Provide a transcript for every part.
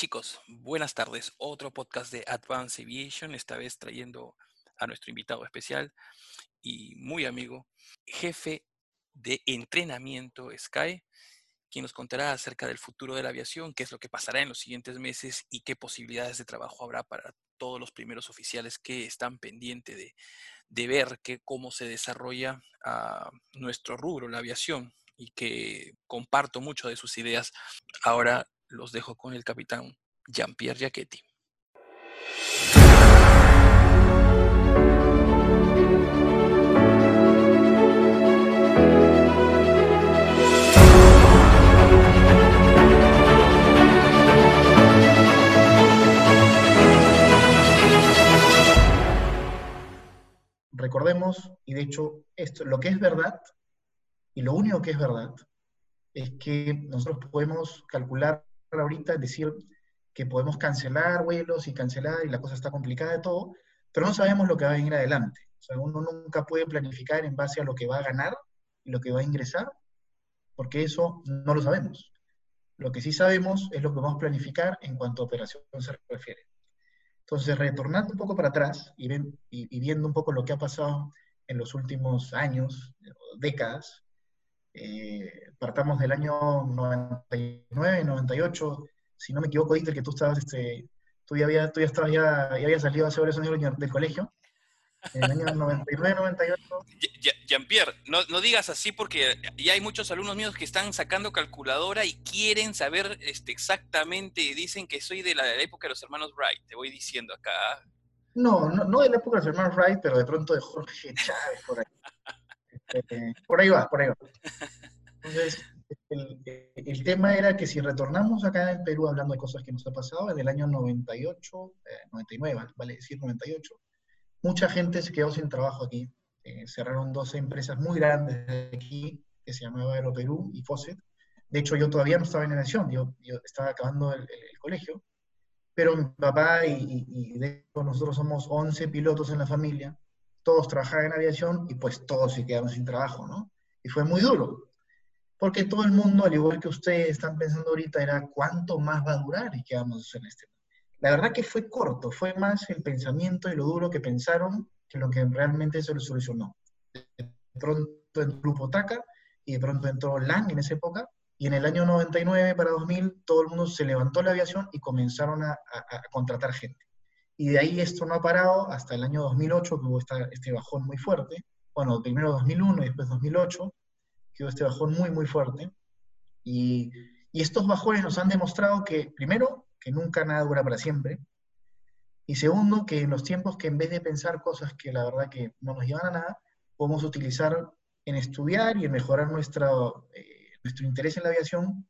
Chicos, buenas tardes. Otro podcast de Advanced Aviation, esta vez trayendo a nuestro invitado especial y muy amigo, jefe de entrenamiento Sky, quien nos contará acerca del futuro de la aviación, qué es lo que pasará en los siguientes meses y qué posibilidades de trabajo habrá para todos los primeros oficiales que están pendientes de, ver cómo se desarrolla ah, nuestro rubro, la aviación, y que comparto mucho de sus ideas. Ahora los dejo con el capitán Jean-Pierre Giacchetti. Recordemos, y de hecho, esto, lo que es verdad, y lo único que es verdad, es que nosotros podemos calcular ahorita decir que podemos cancelar vuelos y cancelar y la cosa está complicada de todo, pero no sabemos lo que va a venir adelante. O sea, uno nunca puede planificar en base a lo que va a ganar y lo que va a ingresar, porque eso no lo sabemos. Lo que sí sabemos es lo que vamos a planificar en cuanto a operación se refiere. Entonces, retornando un poco para atrás y, y viendo un poco lo que ha pasado en los últimos años, décadas, eh, partamos del año 99, 98, si no me equivoco, Dieter, que tú estabas, este, tú ya, había, tú ya estabas, ya, ya habías salido hace varios años del colegio, en el año 99, 98. Jean-Pierre, no, no, digas así porque ya hay muchos alumnos míos que están sacando calculadora y quieren saber este, exactamente, dicen que soy de la, de la época de los hermanos Wright, te voy diciendo acá. No, no, no de la época de los hermanos Wright, pero de pronto de Jorge Chávez por ahí. Eh, por ahí va, por ahí va. Entonces, el, tema era que si retornamos acá en Perú hablando de cosas que nos ha pasado, en el año 98, 99, eh, vale decir 98, mucha gente se quedó sin trabajo aquí. Eh, cerraron dos empresas muy grandes de aquí, que se llamaba Aeroperú y Fosset. De hecho, yo todavía no estaba en aviación, yo, yo estaba acabando el, colegio, pero mi papá y, y, de hecho nosotros somos 11 pilotos en la familia, todos trabajaban en aviación y pues todos se quedaron sin trabajo, ¿no? Y fue muy duro, porque todo el mundo, al igual que ustedes están pensando ahorita, era cuánto más va a durar y qué vamos a hacer en este La verdad que fue corto, fue más el pensamiento y lo duro que pensaron que lo que realmente se lo solucionó. De pronto entró el grupo TACA y de pronto entró LAN en esa época, y en el año 99 para 2000 todo el mundo se levantó la aviación y comenzaron a contratar gente. Y de ahí esto no ha parado hasta el año 2008, que hubo este bajón muy fuerte. Bueno, primero 2001 y después 2008, que hubo este bajón muy, muy fuerte. Y, y estos bajones nos han demostrado que, primero, que nunca nada dura para siempre. Y segundo, que en los tiempos que en vez de pensar cosas que la verdad que no nos llevan a nada, podemos utilizar en estudiar y en mejorar nuestro, eh, nuestro interés en la aviación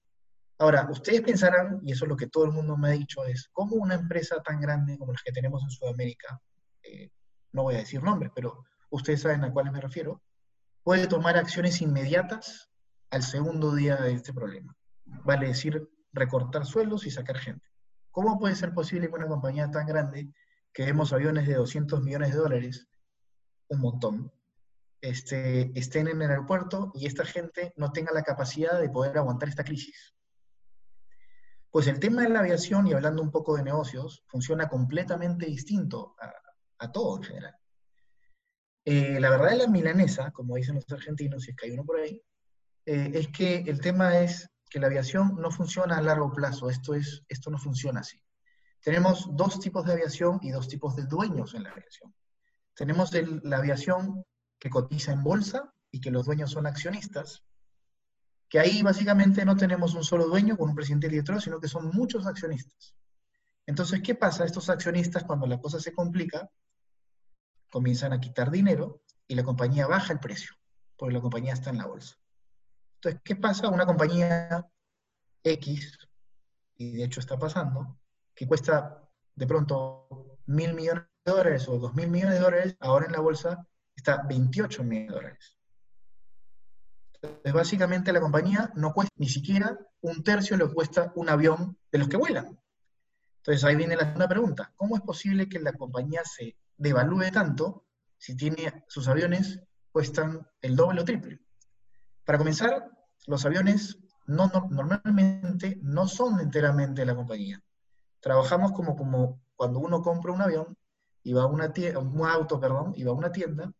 Ahora, ustedes pensarán, y eso es lo que todo el mundo me ha dicho, es cómo una empresa tan grande como las que tenemos en Sudamérica, eh, no voy a decir nombres, pero ustedes saben a cuáles me refiero, puede tomar acciones inmediatas al segundo día de este problema. Vale decir, recortar sueldos y sacar gente. ¿Cómo puede ser posible que una compañía tan grande, que vemos aviones de 200 millones de dólares, un montón, este, estén en el aeropuerto y esta gente no tenga la capacidad de poder aguantar esta crisis? Pues el tema de la aviación, y hablando un poco de negocios, funciona completamente distinto a, todo en general. Eh, la verdad de la milanesa, como dicen los argentinos, si es que hay uno por ahí, eh, es que el tema es que la aviación no funciona a largo plazo, esto, es, esto no funciona así. Tenemos dos tipos de aviación y dos tipos de dueños en la aviación. Tenemos la aviación que cotiza en bolsa y que los dueños son accionistas, que ahí básicamente no tenemos un solo dueño con un presidente director, sino que son muchos accionistas. Entonces, ¿qué pasa? Estos accionistas, cuando la cosa se complica, comienzan a quitar dinero y la compañía baja el precio, porque la compañía está en la bolsa. Entonces, ¿qué pasa? Una compañía X, y de hecho está pasando, que cuesta de pronto mil millones de dólares o dos mil millones de dólares, ahora en la bolsa está 28 millones de dólares. Entonces, básicamente la compañía no cuesta ni siquiera un tercio de lo que cuesta un avión de los que vuelan. Entonces ahí viene la segunda pregunta. ¿Cómo es posible que la compañía se devalúe tanto si tiene sus aviones cuestan el doble o triple? Para comenzar, los aviones no, normalmente no son enteramente de la compañía. trabajamos como, como cuando uno compra un avión y va a una tienda, un auto, perdón, y va a una tienda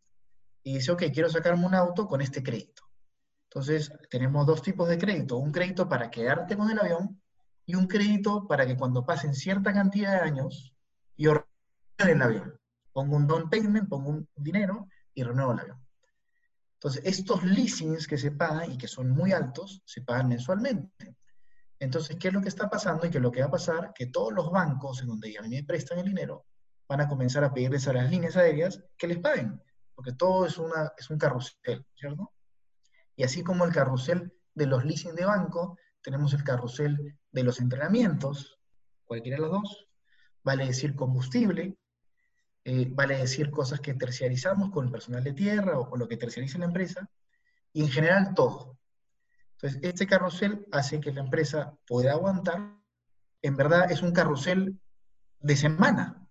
y dice, ok, quiero sacarme un auto con este crédito. Entonces, tenemos dos tipos de crédito. Un crédito para quedarte con el avión y un crédito para que cuando pasen cierta cantidad de años, yo renueve el avión. Pongo un down payment, pongo un dinero y renuevo el avión. Entonces, estos leasings que se pagan y que son muy altos, se pagan mensualmente. Entonces, ¿qué es lo que está pasando y qué es lo que va a pasar? Que todos los bancos en donde a mí me prestan el dinero van a comenzar a pedirles a las líneas aéreas que les paguen, porque todo es, una, es un carrusel, ¿cierto? Y así como el carrusel de los leasing de banco, tenemos el carrusel de los entrenamientos, cualquiera de los dos, vale decir combustible, eh, vale decir cosas que terciarizamos con el personal de tierra o con lo que terciariza la empresa, y en general todo. Entonces, este carrusel hace que la empresa pueda aguantar. En verdad es un carrusel de semana,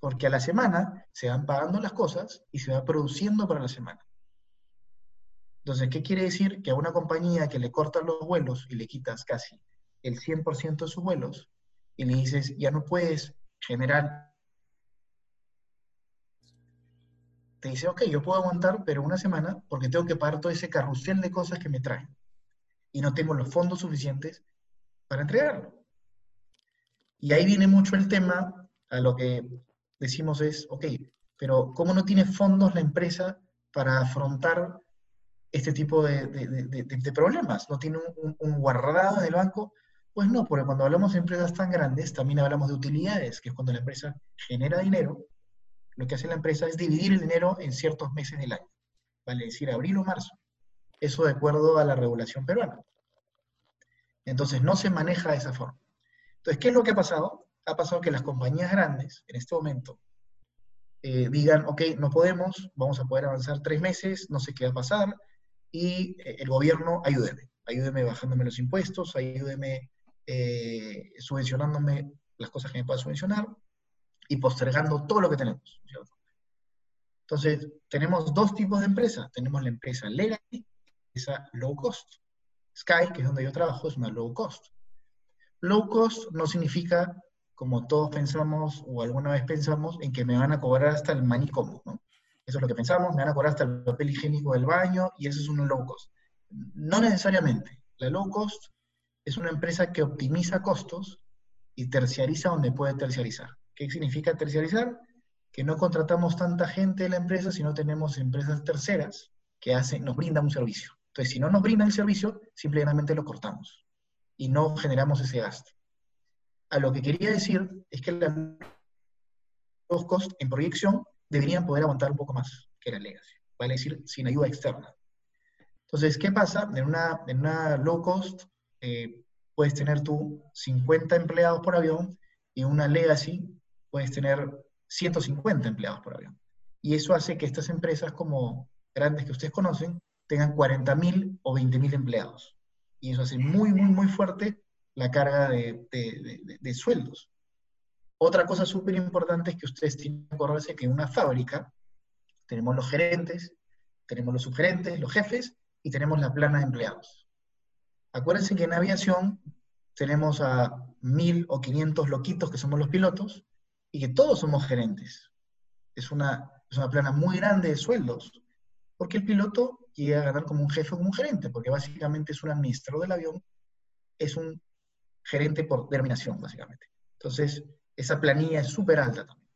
porque a la semana se van pagando las cosas y se va produciendo para la semana. Entonces, ¿qué quiere decir? Que a una compañía que le cortas los vuelos y le quitas casi el 100% de sus vuelos y le dices, ya no puedes generar... Te dice, ok, yo puedo aguantar, pero una semana porque tengo que pagar todo ese carrusel de cosas que me traen y no tengo los fondos suficientes para entregarlo. Y ahí viene mucho el tema, a lo que decimos es, ok, pero ¿cómo no tiene fondos la empresa para afrontar este tipo de, problemas? ¿No tiene un, un, guardado en el banco? Pues no, porque cuando hablamos de empresas tan grandes, también hablamos de utilidades, que es cuando la empresa genera dinero, lo que hace la empresa es dividir el dinero en ciertos meses del año, vale decir abril o marzo. Eso de acuerdo a la regulación peruana. Entonces no se maneja de esa forma. Entonces, ¿qué es lo que ha pasado? Ha pasado que las compañías grandes, en este momento, eh, digan, ok, no podemos, vamos a poder avanzar tres meses, no sé qué va a pasar, y eh, el gobierno, ayúdeme, ayúdeme bajándome los impuestos, ayúdeme eh, subvencionándome las cosas que me pueda subvencionar y postergando todo lo que tenemos. Entonces, tenemos dos tipos de empresas. Tenemos la empresa legacy esa low cost. Sky, que es donde yo trabajo, es una low cost. Low cost no significa, como todos pensamos o alguna vez pensamos, en que me van a cobrar hasta el manicomio, ¿no? Eso es lo que pensamos, me van a cobrar hasta el papel higiénico del baño y eso es una low cost. No necesariamente. La low cost es una empresa que optimiza costos y terciariza donde puede terciarizar. ¿Qué significa terciarizar? Que no contratamos tanta gente de la empresa, sino tenemos empresas terceras que nos brindan un servicio. Entonces, si no nos brindan el servicio, simplemente lo cortamos y no generamos ese gasto. A lo que quería decir es que los costos en proyección deberían poder aguantar un poco más que la legacy, vale decir, sin ayuda externa. Entonces, ¿qué pasa? En una, en una low cost eh, puedes tener tú 50 empleados por avión y en una legacy puedes tener 150 empleados por avión. Y eso hace que estas empresas como grandes que ustedes conocen tengan 40.000 o 20.000 empleados. Y eso hace muy, muy, muy fuerte la carga de, de, sueldos. Otra cosa súper importante es que ustedes tienen que acordarse que en una fábrica tenemos los gerentes, tenemos los subgerentes, los jefes y tenemos la plana de empleados. Acuérdense que en aviación tenemos a mil o 500 loquitos que somos los pilotos y que todos somos gerentes. Es una, es una plana muy grande de sueldos, porque el piloto llega a ganar como un jefe o como un gerente, porque básicamente es un administrador del avión, es un gerente por terminación, básicamente. Entonces, esa planilla es súper alta también.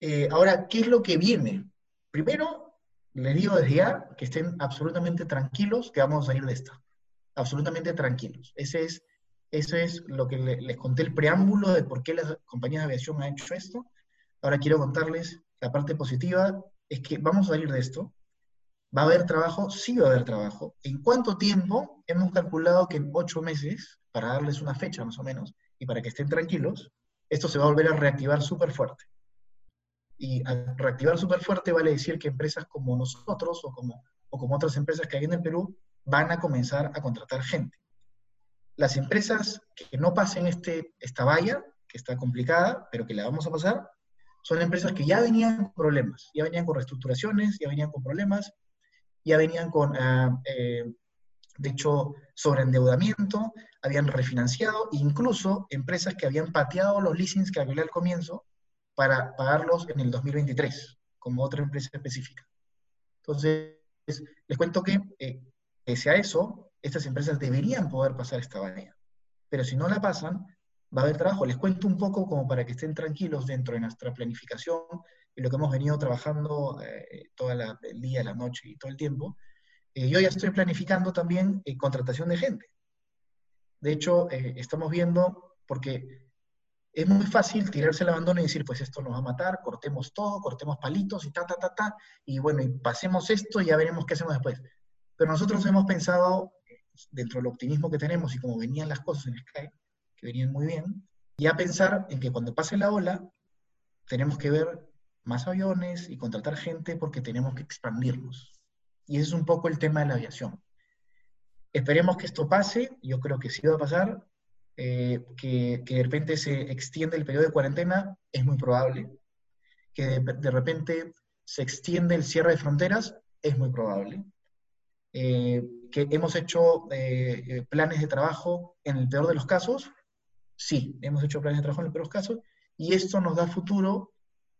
Eh, ahora, ¿qué es lo que viene? Primero, les digo desde ya que estén absolutamente tranquilos que vamos a ir de esta. Absolutamente tranquilos. Ese es, eso es lo que les conté el preámbulo de por qué las compañías de aviación han hecho esto. Ahora quiero contarles la parte positiva, es que vamos a salir de esto. ¿Va a haber trabajo? Sí va a haber trabajo. ¿En cuánto tiempo? Hemos calculado que en ocho meses, para darles una fecha más o menos, y para que estén tranquilos, esto se va a volver a reactivar súper fuerte. Y al reactivar súper fuerte vale decir que empresas como nosotros o como, o como otras empresas que hay en el Perú van a comenzar a contratar gente. Las empresas que no pasen este, esta valla, que está complicada, pero que la vamos a pasar, son empresas que ya venían con problemas, ya venían con reestructuraciones, ya venían con problemas, ya venían con ah, eh, de hecho, sobreendeudamiento, habían refinanciado, incluso empresas que habían pateado los leasings que hablé al comienzo para pagarlos en el 2023, como otra empresa específica. Entonces, les cuento que, eh, pese a eso, estas empresas deberían poder pasar esta valla. Pero si no la pasan, va a haber trabajo. Les cuento un poco como para que estén tranquilos dentro de nuestra planificación y lo que hemos venido trabajando eh, todo el día, la noche y todo el tiempo. Eh, yo ya estoy planificando también eh, contratación de gente. De hecho, estamos viendo, porque es muy fácil tirarse el abandono y decir, pues esto nos va a matar, cortemos todo, cortemos palitos y ta, ta, ta, ta, y bueno, y pasemos esto y ya veremos qué hacemos después. Pero nosotros hemos pensado, dentro del optimismo que tenemos y como venían las cosas en Sky, que venían muy bien, ya pensar en que cuando pase la ola, tenemos que ver más aviones y contratar gente porque tenemos que expandirnos. Y ese es un poco el tema de la aviación. Esperemos que esto pase, yo creo que sí va a pasar, eh, que, de repente se extiende el periodo de cuarentena, es muy probable, que de, repente se extiende el cierre de fronteras, es muy probable, eh, que hemos hecho eh, planes de trabajo en el peor de los casos, sí, hemos hecho planes de trabajo en el peor de los casos, y esto nos da futuro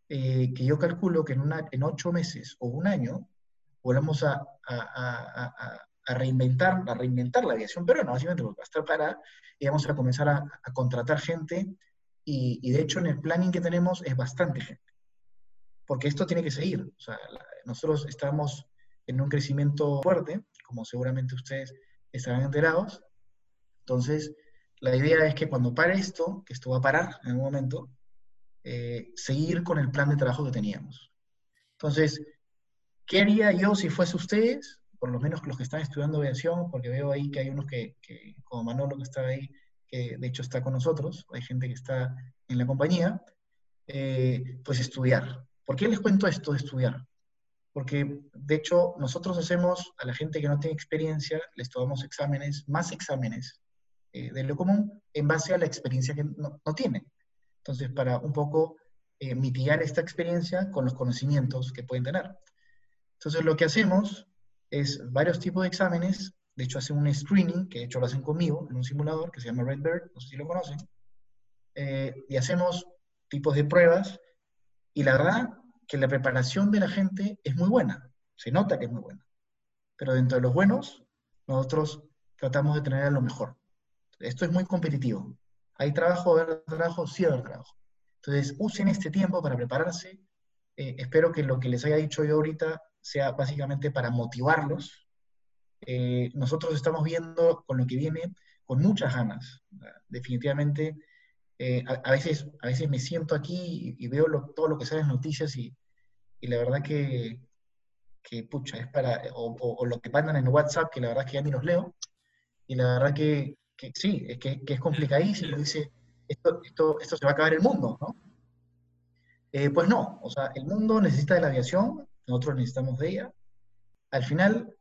que yo calculo que en ocho meses o un año volvamos a, a, reinventar, a reinventar la aviación pero no básicamente porque va a estar para y vamos a comenzar a, contratar gente y, y, de hecho en el planning que tenemos es bastante gente. Porque esto tiene que seguir. O sea, nosotros estamos en un crecimiento fuerte, como seguramente ustedes estarán enterados. Entonces, la idea es que cuando pare esto, que esto va a parar en algún momento, eh, seguir con el plan de trabajo que teníamos. Entonces, ¿Qué haría yo si fuese ustedes? Por lo menos los que están estudiando aviación, porque veo ahí que hay unos que, como Manolo que está ahí, que de hecho está con nosotros, hay gente que está en la compañía, eh, pues estudiar. ¿Por qué les cuento esto de estudiar? Porque de hecho nosotros hacemos a la gente que no tiene experiencia, les tomamos exámenes, más exámenes eh, de lo común, en base a la experiencia que no, no tienen. Entonces, para un poco eh, mitigar esta experiencia con los conocimientos que pueden tener. Entonces lo que hacemos es varios tipos de exámenes, de hecho hacen un screening, que de hecho lo hacen conmigo en un simulador que se llama Redbird, no sé si lo conocen, eh, y hacemos tipos de pruebas, y la verdad que la preparación de la gente es muy buena, se nota que es muy buena, pero dentro de los buenos, nosotros tratamos de tener a lo mejor. Esto es muy competitivo. Hay trabajo, haber trabajo, sí haber trabajo. Entonces, usen este tiempo para prepararse. Eh, espero que lo que les haya dicho yo ahorita sea básicamente para motivarlos. Eh, nosotros estamos viendo con lo que viene con muchas ganas. Definitivamente, eh, a, veces, a veces me siento aquí y, veo todo lo que sale en noticias y, y la verdad que, que, pucha, es para, o, lo que mandan en WhatsApp, que la verdad que ya ni los leo, y la verdad que, que sí, es que, que, es complicadísimo, dice, esto, esto, esto se va a acabar el mundo, ¿no? Eh, pues no, o sea, el mundo necesita de la aviación, nosotros necesitamos de ella. Al final,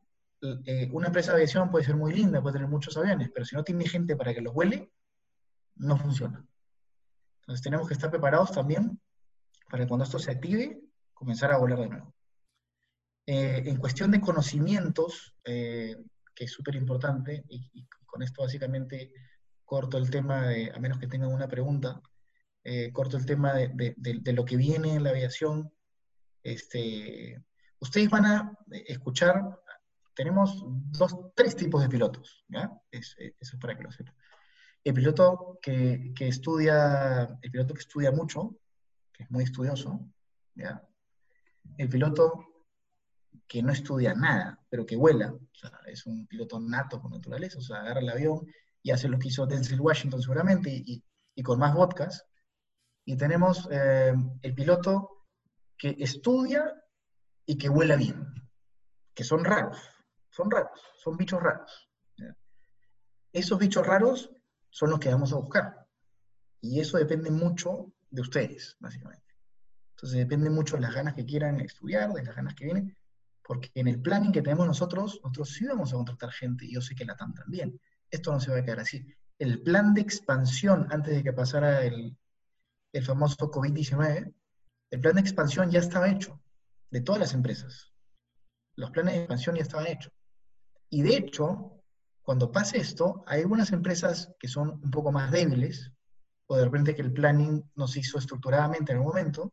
eh, una empresa de aviación puede ser muy linda, puede tener muchos aviones, pero si no tiene gente para que los vuele, no funciona. Entonces tenemos que estar preparados también para que cuando esto se active, comenzar a volar de nuevo. Eh, en cuestión de conocimientos, eh, que es súper importante, y, con esto básicamente corto el tema, de, a menos que tengan una pregunta, corto el tema de, de, lo que viene en la aviación este, ustedes van a escuchar, tenemos dos, tres tipos de pilotos, ¿ya? eso es para que lo sepan. El piloto que, que, estudia, el piloto que estudia mucho, que es muy estudioso, ¿ya? El piloto que no estudia nada, pero que vuela, o sea, es un piloto nato con naturaleza, o sea, agarra el avión y hace lo que hizo Denzel Washington seguramente y, y, con más vodkas. Y tenemos eh, el piloto que estudia y que huela bien, que son raros, son raros, son bichos raros. Esos bichos raros son los que vamos a buscar. Y eso depende mucho de ustedes, básicamente. Entonces depende mucho de las ganas que quieran estudiar, de las ganas que vienen, porque en el planning que tenemos nosotros, nosotros sí vamos a contratar gente, y yo sé que la TAM también. Esto no se va a quedar así. El plan de expansión antes de que pasara el, el famoso COVID-19 el plan de expansión ya estaba hecho, de todas las empresas. Los planes de expansión ya estaban hechos. Y de hecho, cuando pase esto, hay algunas empresas que son un poco más débiles, o de repente que el planning nos hizo estructuradamente en un momento,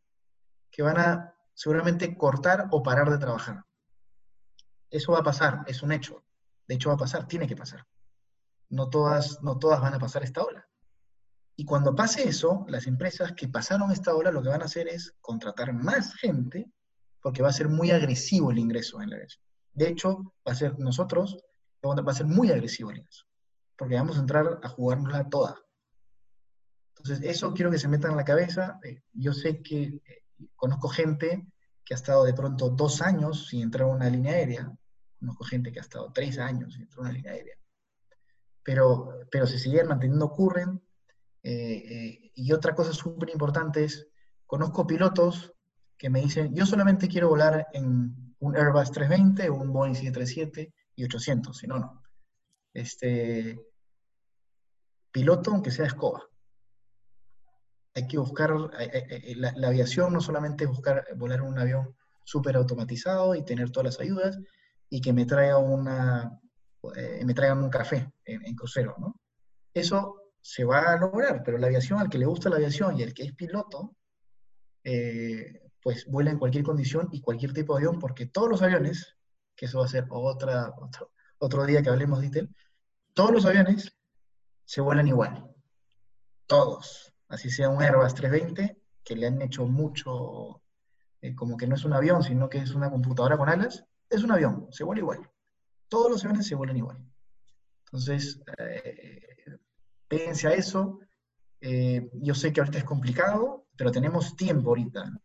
que van a seguramente cortar o parar de trabajar. Eso va a pasar, es un hecho. De hecho va a pasar, tiene que pasar. No todas, no todas van a pasar esta ola. Y cuando pase eso, las empresas que pasaron esta ola lo que van a hacer es contratar más gente porque va a ser muy agresivo el ingreso en la red. De hecho, va a ser nosotros, va a ser muy agresivo el ingreso, porque vamos a entrar a jugárnosla toda. Entonces, eso quiero que se meta en la cabeza. Eh, yo sé que eh, conozco gente que ha estado de pronto dos años sin entrar a una línea aérea, conozco gente que ha estado tres años sin entrar a una línea aérea, pero, pero se siguen manteniendo current. Eh, y otra cosa súper importante es, conozco pilotos que me dicen, yo solamente quiero volar en un Airbus 320, un Boeing 737 y 800, si no, no. Este, piloto, aunque sea escoba. Hay que buscar, la, aviación no solamente es buscar volar en un avión súper automatizado y tener todas las ayudas y que me traiga una, eh, me traigan un café en, crucero, ¿no? Eso se va a lograr, pero la aviación, al que le gusta la aviación y al que es piloto, eh, pues vuela en cualquier condición y cualquier tipo de avión, porque todos los aviones, que eso va a ser otra, otro, otro día que hablemos de Intel, todos los aviones se vuelan igual. Todos. Así sea un Airbus 320, que le han hecho mucho, eh, como que no es un avión, sino que es una computadora con alas, es un avión, se vuela igual. Todos los aviones se vuelan igual. Entonces, eh, a eso. Eh, yo sé que ahorita es complicado, pero tenemos tiempo ahorita.